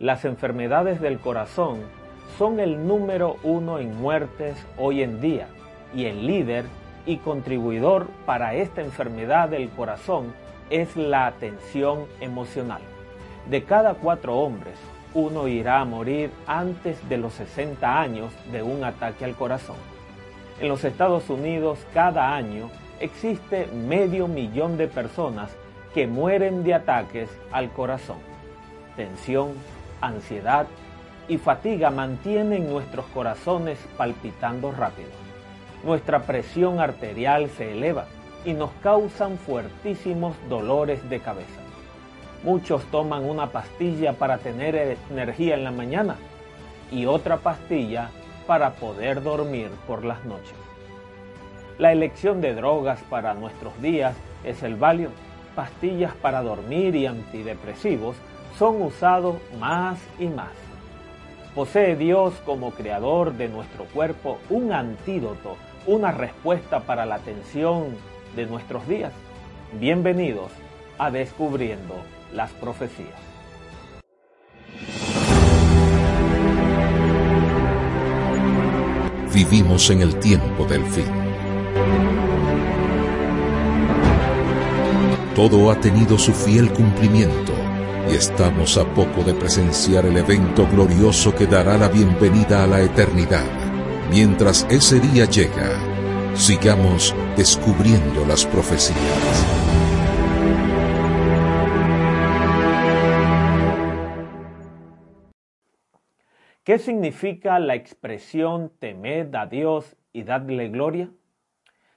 Las enfermedades del corazón son el número uno en muertes hoy en día y el líder y contribuidor para esta enfermedad del corazón es la atención emocional. De cada cuatro hombres, uno irá a morir antes de los 60 años de un ataque al corazón. En los Estados Unidos cada año existe medio millón de personas que mueren de ataques al corazón. Tensión, ansiedad y fatiga mantienen nuestros corazones palpitando rápido. Nuestra presión arterial se eleva y nos causan fuertísimos dolores de cabeza. Muchos toman una pastilla para tener energía en la mañana y otra pastilla para poder dormir por las noches. La elección de drogas para nuestros días es el Valium. Pastillas para dormir y antidepresivos son usados más y más. ¿Posee Dios como creador de nuestro cuerpo un antídoto, una respuesta para la tensión de nuestros días? Bienvenidos a Descubriendo las profecías. Vivimos en el tiempo del fin. Todo ha tenido su fiel cumplimiento y estamos a poco de presenciar el evento glorioso que dará la bienvenida a la eternidad. Mientras ese día llega, sigamos descubriendo las profecías. ¿Qué significa la expresión temed a Dios y dadle gloria?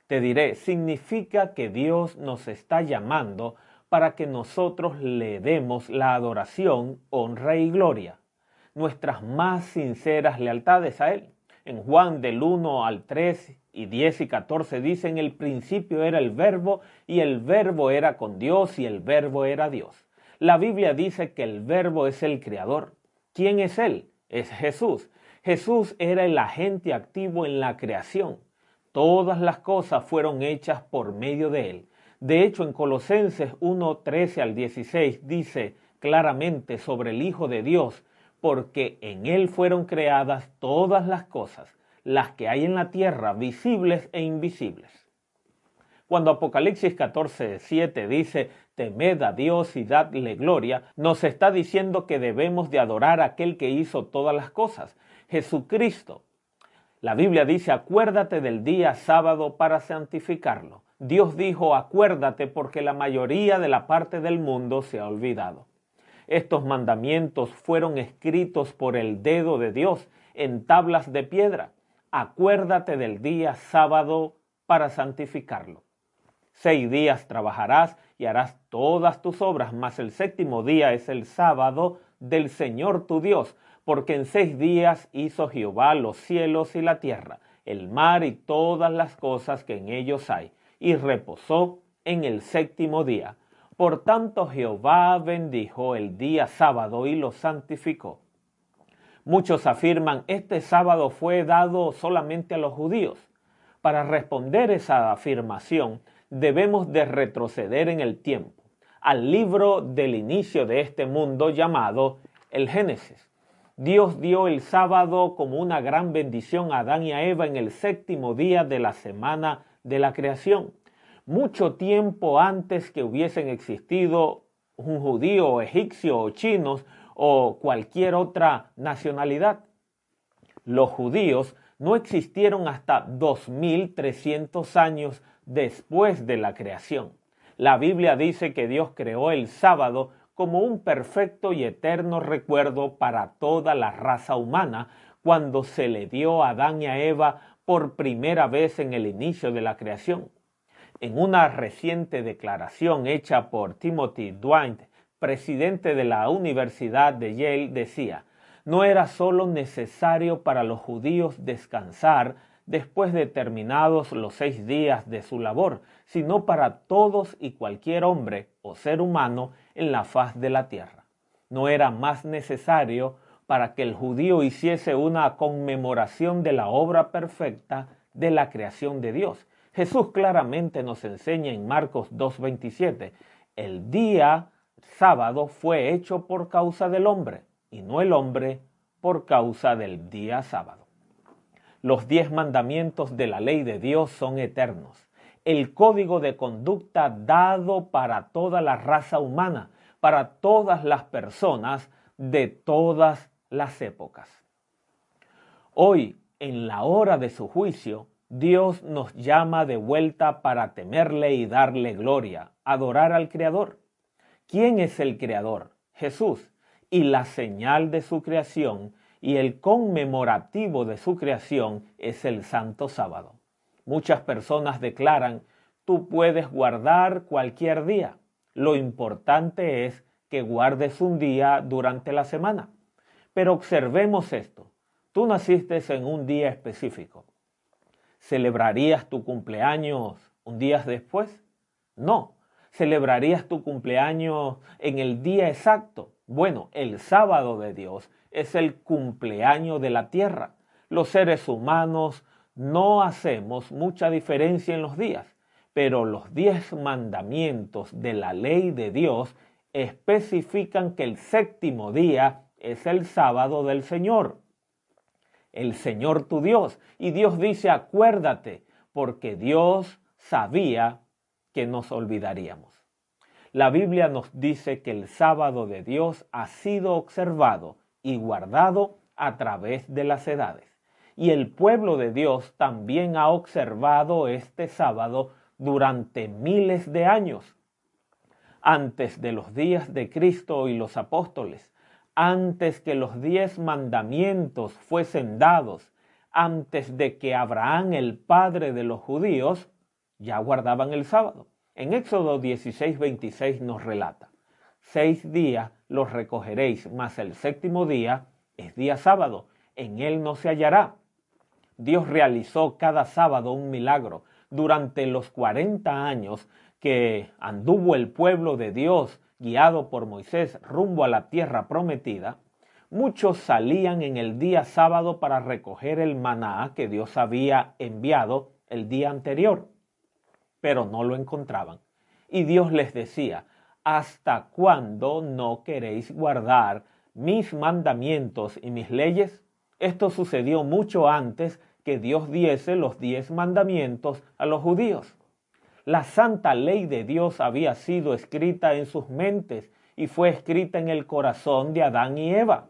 Te diré, significa que Dios nos está llamando para que nosotros le demos la adoración, honra y gloria, nuestras más sinceras lealtades a Él. En Juan del 1 al 3 y 10 y 14 dice, en el principio era el verbo y el verbo era con Dios y el verbo era Dios. La Biblia dice que el verbo es el creador. ¿Quién es Él? es Jesús. Jesús era el agente activo en la creación. Todas las cosas fueron hechas por medio de él. De hecho, en Colosenses 1, 13 al 16 dice claramente sobre el Hijo de Dios, porque en él fueron creadas todas las cosas, las que hay en la tierra, visibles e invisibles cuando Apocalipsis 14, 7 dice, temed a Dios y dadle gloria, nos está diciendo que debemos de adorar a aquel que hizo todas las cosas, Jesucristo. La Biblia dice, acuérdate del día sábado para santificarlo. Dios dijo, acuérdate porque la mayoría de la parte del mundo se ha olvidado. Estos mandamientos fueron escritos por el dedo de Dios en tablas de piedra. Acuérdate del día sábado para santificarlo. Seis días trabajarás y harás todas tus obras, mas el séptimo día es el sábado del Señor tu Dios, porque en seis días hizo Jehová los cielos y la tierra, el mar y todas las cosas que en ellos hay, y reposó en el séptimo día. Por tanto Jehová bendijo el día sábado y lo santificó. Muchos afirman, este sábado fue dado solamente a los judíos. Para responder esa afirmación, debemos de retroceder en el tiempo, al libro del inicio de este mundo llamado el Génesis. Dios dio el sábado como una gran bendición a Adán y a Eva en el séptimo día de la semana de la creación, mucho tiempo antes que hubiesen existido un judío, egipcio o chinos o cualquier otra nacionalidad. Los judíos no existieron hasta 2300 años después de la creación. La Biblia dice que Dios creó el sábado como un perfecto y eterno recuerdo para toda la raza humana cuando se le dio a Adán y a Eva por primera vez en el inicio de la creación. En una reciente declaración hecha por Timothy Dwight, presidente de la Universidad de Yale, decía, no era solo necesario para los judíos descansar después de terminados los seis días de su labor, sino para todos y cualquier hombre o ser humano en la faz de la tierra. No era más necesario para que el judío hiciese una conmemoración de la obra perfecta de la creación de Dios. Jesús claramente nos enseña en Marcos 2.27, el día sábado fue hecho por causa del hombre y no el hombre por causa del día sábado. Los diez mandamientos de la ley de Dios son eternos. El código de conducta dado para toda la raza humana, para todas las personas de todas las épocas. Hoy, en la hora de su juicio, Dios nos llama de vuelta para temerle y darle gloria, adorar al Creador. ¿Quién es el Creador? Jesús. Y la señal de su creación y el conmemorativo de su creación es el Santo Sábado. Muchas personas declaran, tú puedes guardar cualquier día. Lo importante es que guardes un día durante la semana. Pero observemos esto. Tú naciste en un día específico. ¿Celebrarías tu cumpleaños un día después? No. ¿Celebrarías tu cumpleaños en el día exacto? Bueno, el sábado de Dios es el cumpleaños de la tierra. Los seres humanos no hacemos mucha diferencia en los días, pero los diez mandamientos de la ley de Dios especifican que el séptimo día es el sábado del Señor, el Señor tu Dios. Y Dios dice, acuérdate, porque Dios sabía que nos olvidaríamos. La Biblia nos dice que el sábado de Dios ha sido observado y guardado a través de las edades. Y el pueblo de Dios también ha observado este sábado durante miles de años. Antes de los días de Cristo y los apóstoles, antes que los diez mandamientos fuesen dados, antes de que Abraham, el padre de los judíos, ya guardaban el sábado. En Éxodo 16, 26 nos relata, seis días los recogeréis, mas el séptimo día es día sábado, en él no se hallará. Dios realizó cada sábado un milagro. Durante los cuarenta años que anduvo el pueblo de Dios guiado por Moisés rumbo a la tierra prometida, muchos salían en el día sábado para recoger el maná que Dios había enviado el día anterior pero no lo encontraban. Y Dios les decía, ¿hasta cuándo no queréis guardar mis mandamientos y mis leyes? Esto sucedió mucho antes que Dios diese los diez mandamientos a los judíos. La santa ley de Dios había sido escrita en sus mentes y fue escrita en el corazón de Adán y Eva.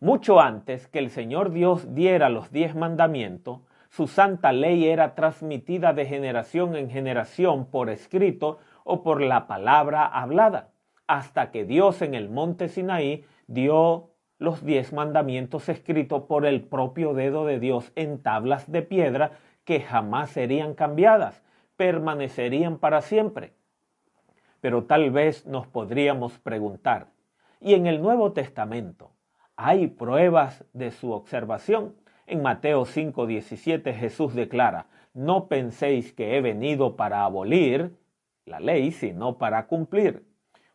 Mucho antes que el Señor Dios diera los diez mandamientos, su santa ley era transmitida de generación en generación por escrito o por la palabra hablada, hasta que Dios en el monte Sinaí dio los diez mandamientos escritos por el propio dedo de Dios en tablas de piedra que jamás serían cambiadas, permanecerían para siempre. Pero tal vez nos podríamos preguntar, ¿y en el Nuevo Testamento hay pruebas de su observación? En Mateo 5:17 Jesús declara, no penséis que he venido para abolir la ley, sino para cumplir.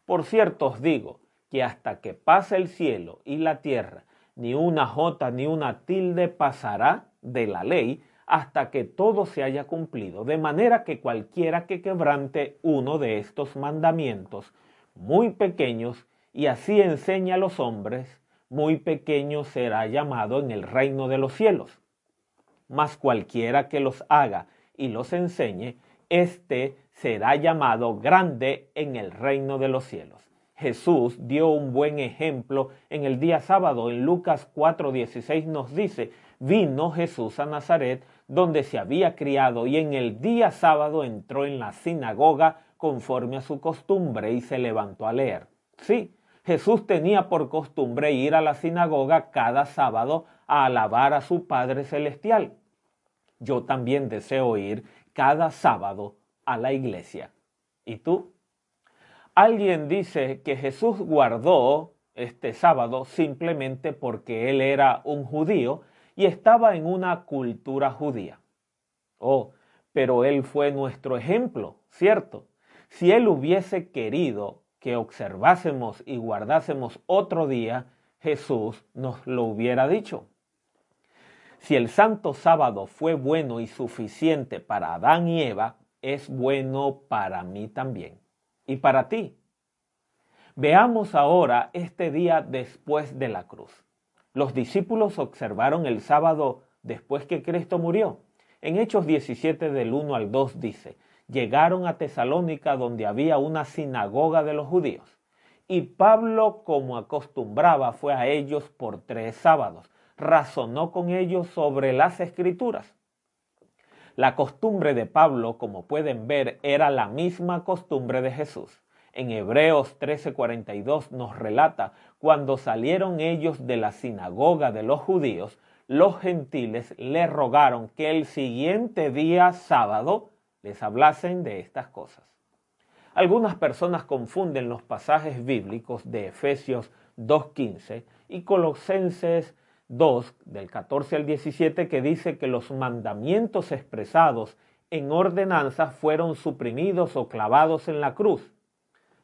Por cierto os digo que hasta que pase el cielo y la tierra, ni una jota ni una tilde pasará de la ley hasta que todo se haya cumplido, de manera que cualquiera que quebrante uno de estos mandamientos muy pequeños y así enseña a los hombres, muy pequeño será llamado en el reino de los cielos. Mas cualquiera que los haga y los enseñe, éste será llamado grande en el reino de los cielos. Jesús dio un buen ejemplo en el día sábado. En Lucas 4:16 nos dice, vino Jesús a Nazaret, donde se había criado, y en el día sábado entró en la sinagoga conforme a su costumbre y se levantó a leer. Sí, Jesús tenía por costumbre ir a la sinagoga cada sábado a alabar a su Padre Celestial. Yo también deseo ir cada sábado a la iglesia. ¿Y tú? Alguien dice que Jesús guardó este sábado simplemente porque él era un judío y estaba en una cultura judía. Oh, pero él fue nuestro ejemplo, ¿cierto? Si él hubiese querido que observásemos y guardásemos otro día, Jesús nos lo hubiera dicho. Si el santo sábado fue bueno y suficiente para Adán y Eva, es bueno para mí también. Y para ti. Veamos ahora este día después de la cruz. Los discípulos observaron el sábado después que Cristo murió. En Hechos 17 del 1 al 2 dice, llegaron a Tesalónica donde había una sinagoga de los judíos. Y Pablo, como acostumbraba, fue a ellos por tres sábados. Razonó con ellos sobre las escrituras. La costumbre de Pablo, como pueden ver, era la misma costumbre de Jesús. En Hebreos 13:42 nos relata, cuando salieron ellos de la sinagoga de los judíos, los gentiles le rogaron que el siguiente día sábado les hablasen de estas cosas. Algunas personas confunden los pasajes bíblicos de Efesios 2.15 y Colosenses 2, del 14 al 17, que dice que los mandamientos expresados en ordenanza fueron suprimidos o clavados en la cruz,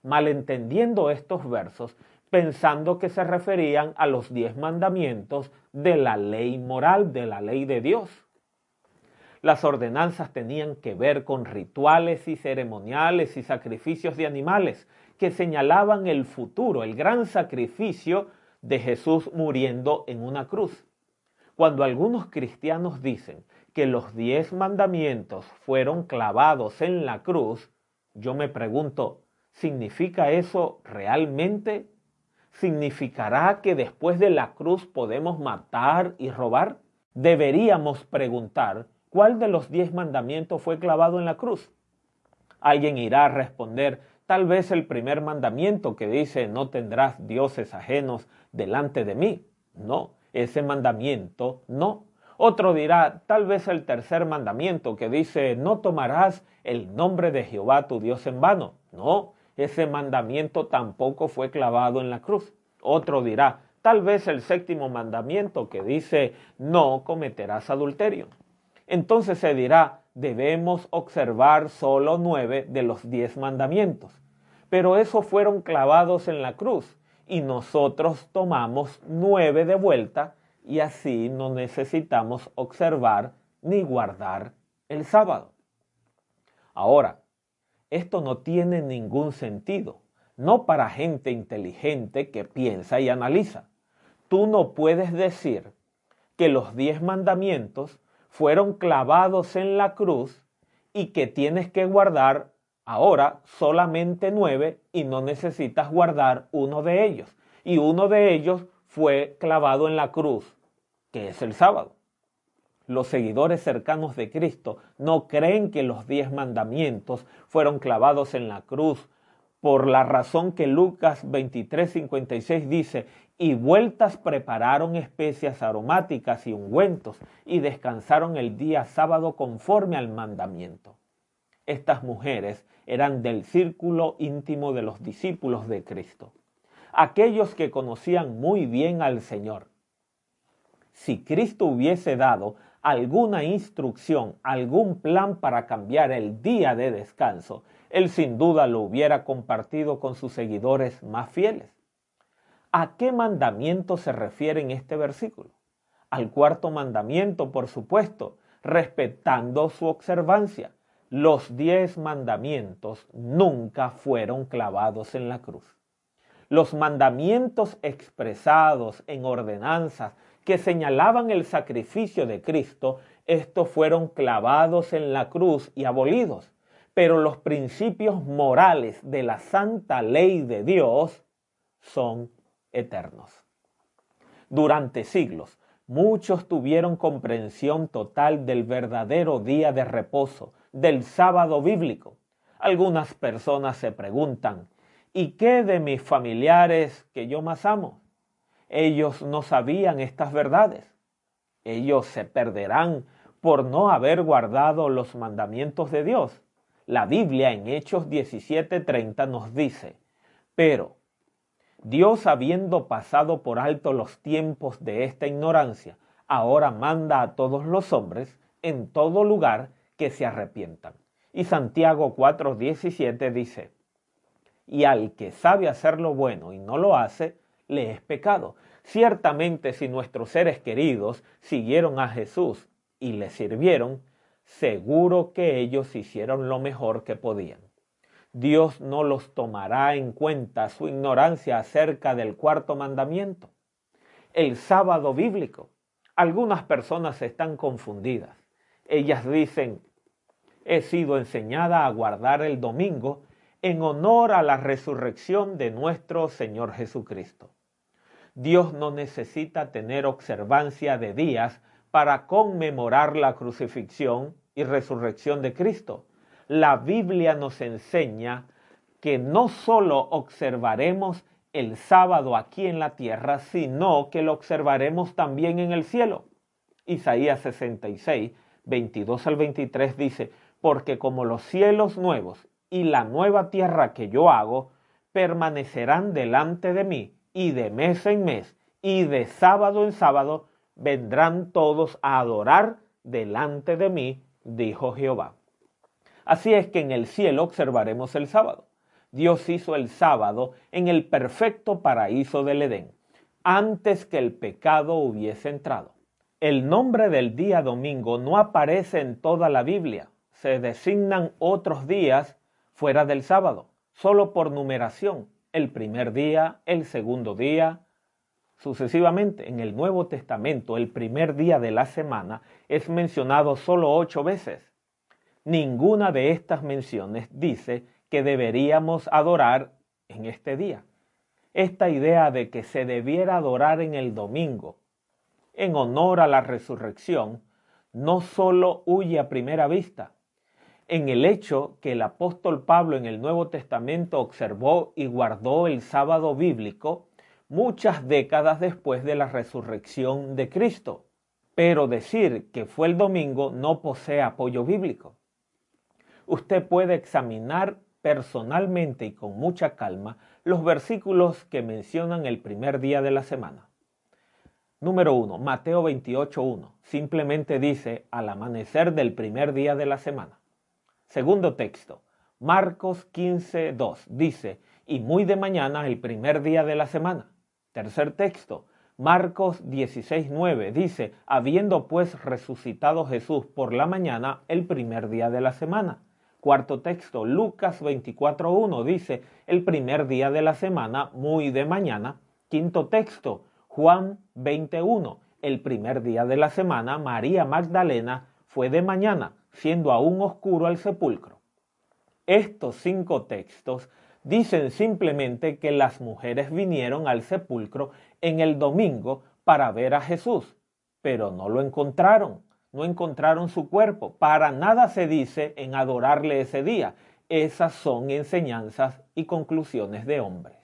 malentendiendo estos versos, pensando que se referían a los diez mandamientos de la ley moral, de la ley de Dios. Las ordenanzas tenían que ver con rituales y ceremoniales y sacrificios de animales que señalaban el futuro, el gran sacrificio de Jesús muriendo en una cruz. Cuando algunos cristianos dicen que los diez mandamientos fueron clavados en la cruz, yo me pregunto, ¿significa eso realmente? ¿Significará que después de la cruz podemos matar y robar? Deberíamos preguntar ¿Cuál de los diez mandamientos fue clavado en la cruz? Alguien irá a responder, tal vez el primer mandamiento que dice, no tendrás dioses ajenos delante de mí. No, ese mandamiento no. Otro dirá, tal vez el tercer mandamiento que dice, no tomarás el nombre de Jehová tu Dios en vano. No, ese mandamiento tampoco fue clavado en la cruz. Otro dirá, tal vez el séptimo mandamiento que dice, no cometerás adulterio. Entonces se dirá, debemos observar solo nueve de los diez mandamientos. Pero esos fueron clavados en la cruz y nosotros tomamos nueve de vuelta y así no necesitamos observar ni guardar el sábado. Ahora, esto no tiene ningún sentido, no para gente inteligente que piensa y analiza. Tú no puedes decir que los diez mandamientos fueron clavados en la cruz y que tienes que guardar ahora solamente nueve y no necesitas guardar uno de ellos. Y uno de ellos fue clavado en la cruz, que es el sábado. Los seguidores cercanos de Cristo no creen que los diez mandamientos fueron clavados en la cruz por la razón que Lucas 23:56 dice, y vueltas prepararon especias aromáticas y ungüentos, y descansaron el día sábado conforme al mandamiento. Estas mujeres eran del círculo íntimo de los discípulos de Cristo, aquellos que conocían muy bien al Señor. Si Cristo hubiese dado alguna instrucción, algún plan para cambiar el día de descanso, él sin duda lo hubiera compartido con sus seguidores más fieles. ¿A qué mandamiento se refiere en este versículo? Al cuarto mandamiento, por supuesto, respetando su observancia. Los diez mandamientos nunca fueron clavados en la cruz. Los mandamientos expresados en ordenanzas que señalaban el sacrificio de Cristo, estos fueron clavados en la cruz y abolidos. Pero los principios morales de la santa ley de Dios son eternos. Durante siglos, muchos tuvieron comprensión total del verdadero día de reposo, del sábado bíblico. Algunas personas se preguntan, ¿y qué de mis familiares que yo más amo? Ellos no sabían estas verdades. Ellos se perderán por no haber guardado los mandamientos de Dios. La Biblia en Hechos 17:30 nos dice, pero Dios, habiendo pasado por alto los tiempos de esta ignorancia, ahora manda a todos los hombres en todo lugar que se arrepientan. Y Santiago 4:17 dice, y al que sabe hacer lo bueno y no lo hace, le es pecado. Ciertamente si nuestros seres queridos siguieron a Jesús y le sirvieron, seguro que ellos hicieron lo mejor que podían. Dios no los tomará en cuenta su ignorancia acerca del cuarto mandamiento. El sábado bíblico. Algunas personas están confundidas. Ellas dicen, he sido enseñada a guardar el domingo en honor a la resurrección de nuestro Señor Jesucristo. Dios no necesita tener observancia de días para conmemorar la crucifixión y resurrección de Cristo. La Biblia nos enseña que no solo observaremos el sábado aquí en la tierra, sino que lo observaremos también en el cielo. Isaías 66, 22 al 23 dice, porque como los cielos nuevos y la nueva tierra que yo hago permanecerán delante de mí, y de mes en mes, y de sábado en sábado, vendrán todos a adorar delante de mí, dijo Jehová. Así es que en el cielo observaremos el sábado. Dios hizo el sábado en el perfecto paraíso del Edén, antes que el pecado hubiese entrado. El nombre del día domingo no aparece en toda la Biblia. Se designan otros días fuera del sábado, solo por numeración, el primer día, el segundo día, sucesivamente. En el Nuevo Testamento, el primer día de la semana es mencionado solo ocho veces. Ninguna de estas menciones dice que deberíamos adorar en este día. Esta idea de que se debiera adorar en el domingo, en honor a la resurrección, no solo huye a primera vista, en el hecho que el apóstol Pablo en el Nuevo Testamento observó y guardó el sábado bíblico muchas décadas después de la resurrección de Cristo. Pero decir que fue el domingo no posee apoyo bíblico. Usted puede examinar personalmente y con mucha calma los versículos que mencionan el primer día de la semana. Número 1, Mateo 28.1. Simplemente dice al amanecer del primer día de la semana. Segundo texto, Marcos 15.2 dice, y muy de mañana el primer día de la semana. Tercer texto, Marcos 16.9 dice, habiendo pues resucitado Jesús por la mañana el primer día de la semana. Cuarto texto, Lucas 24.1 dice, el primer día de la semana, muy de mañana. Quinto texto, Juan 21, el primer día de la semana, María Magdalena fue de mañana siendo aún oscuro al sepulcro. Estos cinco textos dicen simplemente que las mujeres vinieron al sepulcro en el domingo para ver a Jesús, pero no lo encontraron, no encontraron su cuerpo. Para nada se dice en adorarle ese día. Esas son enseñanzas y conclusiones de hombres.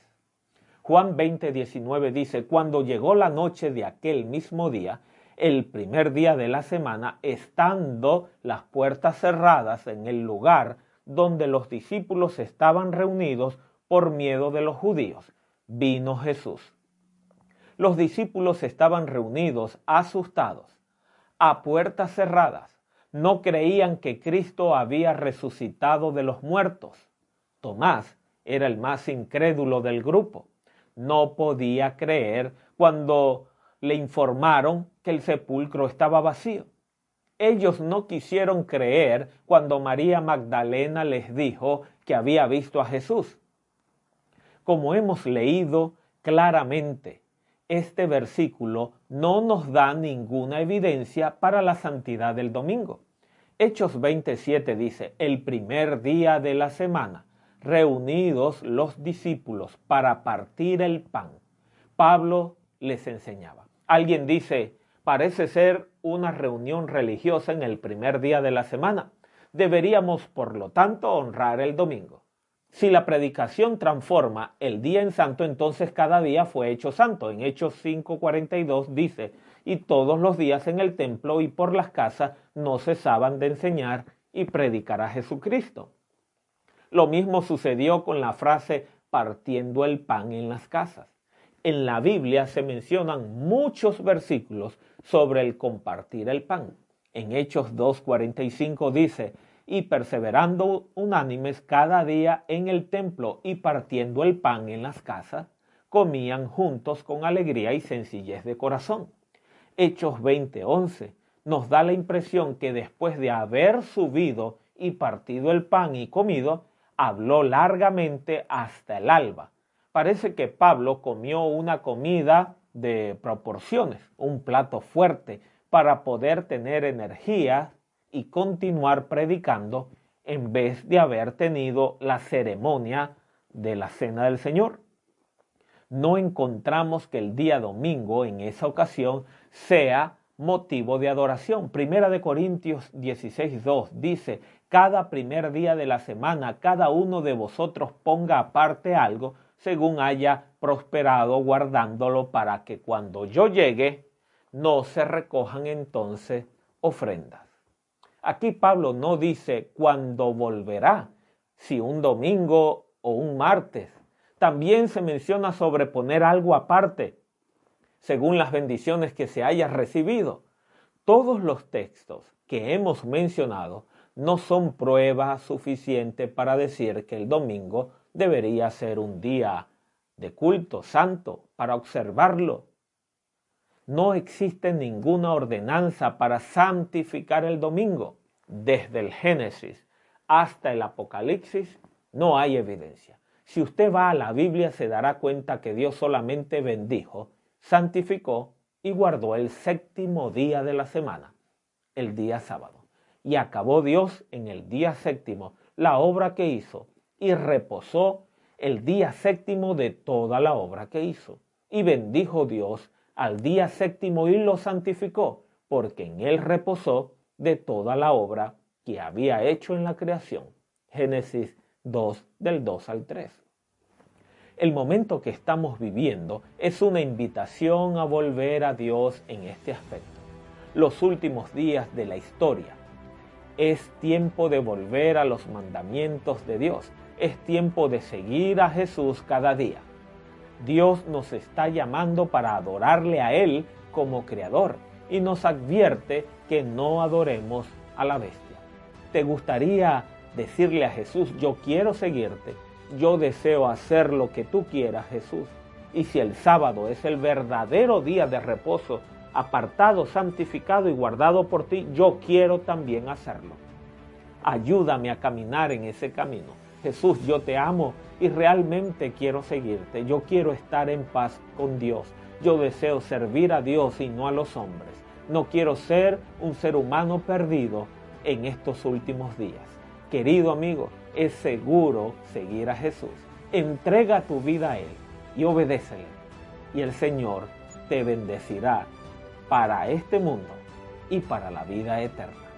Juan 20, 19 dice, cuando llegó la noche de aquel mismo día, el primer día de la semana, estando las puertas cerradas en el lugar donde los discípulos estaban reunidos por miedo de los judíos, vino Jesús. Los discípulos estaban reunidos, asustados, a puertas cerradas. No creían que Cristo había resucitado de los muertos. Tomás era el más incrédulo del grupo. No podía creer cuando le informaron que el sepulcro estaba vacío. Ellos no quisieron creer cuando María Magdalena les dijo que había visto a Jesús. Como hemos leído claramente, este versículo no nos da ninguna evidencia para la santidad del domingo. Hechos 27 dice, el primer día de la semana, reunidos los discípulos para partir el pan, Pablo les enseñaba. Alguien dice, parece ser una reunión religiosa en el primer día de la semana. Deberíamos, por lo tanto, honrar el domingo. Si la predicación transforma el día en santo, entonces cada día fue hecho santo. En Hechos 5:42 dice, y todos los días en el templo y por las casas no cesaban de enseñar y predicar a Jesucristo. Lo mismo sucedió con la frase partiendo el pan en las casas en la Biblia se mencionan muchos versículos sobre el compartir el pan. En Hechos 2.45 dice, y perseverando unánimes cada día en el templo y partiendo el pan en las casas, comían juntos con alegría y sencillez de corazón. Hechos 20:11 nos da la impresión que después de haber subido y partido el pan y comido, habló largamente hasta el alba. Parece que Pablo comió una comida de proporciones, un plato fuerte, para poder tener energía y continuar predicando en vez de haber tenido la ceremonia de la cena del Señor. No encontramos que el día domingo en esa ocasión sea motivo de adoración. Primera de Corintios 16.2 dice, cada primer día de la semana cada uno de vosotros ponga aparte algo según haya prosperado guardándolo para que cuando yo llegue no se recojan entonces ofrendas. Aquí Pablo no dice cuándo volverá, si un domingo o un martes. También se menciona sobre poner algo aparte, según las bendiciones que se haya recibido. Todos los textos que hemos mencionado no son prueba suficiente para decir que el domingo debería ser un día de culto santo para observarlo. No existe ninguna ordenanza para santificar el domingo. Desde el Génesis hasta el Apocalipsis no hay evidencia. Si usted va a la Biblia se dará cuenta que Dios solamente bendijo, santificó y guardó el séptimo día de la semana, el día sábado. Y acabó Dios en el día séptimo la obra que hizo y reposó el día séptimo de toda la obra que hizo. Y bendijo Dios al día séptimo y lo santificó, porque en él reposó de toda la obra que había hecho en la creación. Génesis 2 del 2 al 3. El momento que estamos viviendo es una invitación a volver a Dios en este aspecto. Los últimos días de la historia. Es tiempo de volver a los mandamientos de Dios. Es tiempo de seguir a Jesús cada día. Dios nos está llamando para adorarle a Él como Creador y nos advierte que no adoremos a la bestia. ¿Te gustaría decirle a Jesús, yo quiero seguirte, yo deseo hacer lo que tú quieras, Jesús? Y si el sábado es el verdadero día de reposo, apartado, santificado y guardado por ti, yo quiero también hacerlo. Ayúdame a caminar en ese camino. Jesús, yo te amo y realmente quiero seguirte. Yo quiero estar en paz con Dios. Yo deseo servir a Dios y no a los hombres. No quiero ser un ser humano perdido en estos últimos días. Querido amigo, es seguro seguir a Jesús. Entrega tu vida a Él y obedécele. Y el Señor te bendecirá para este mundo y para la vida eterna.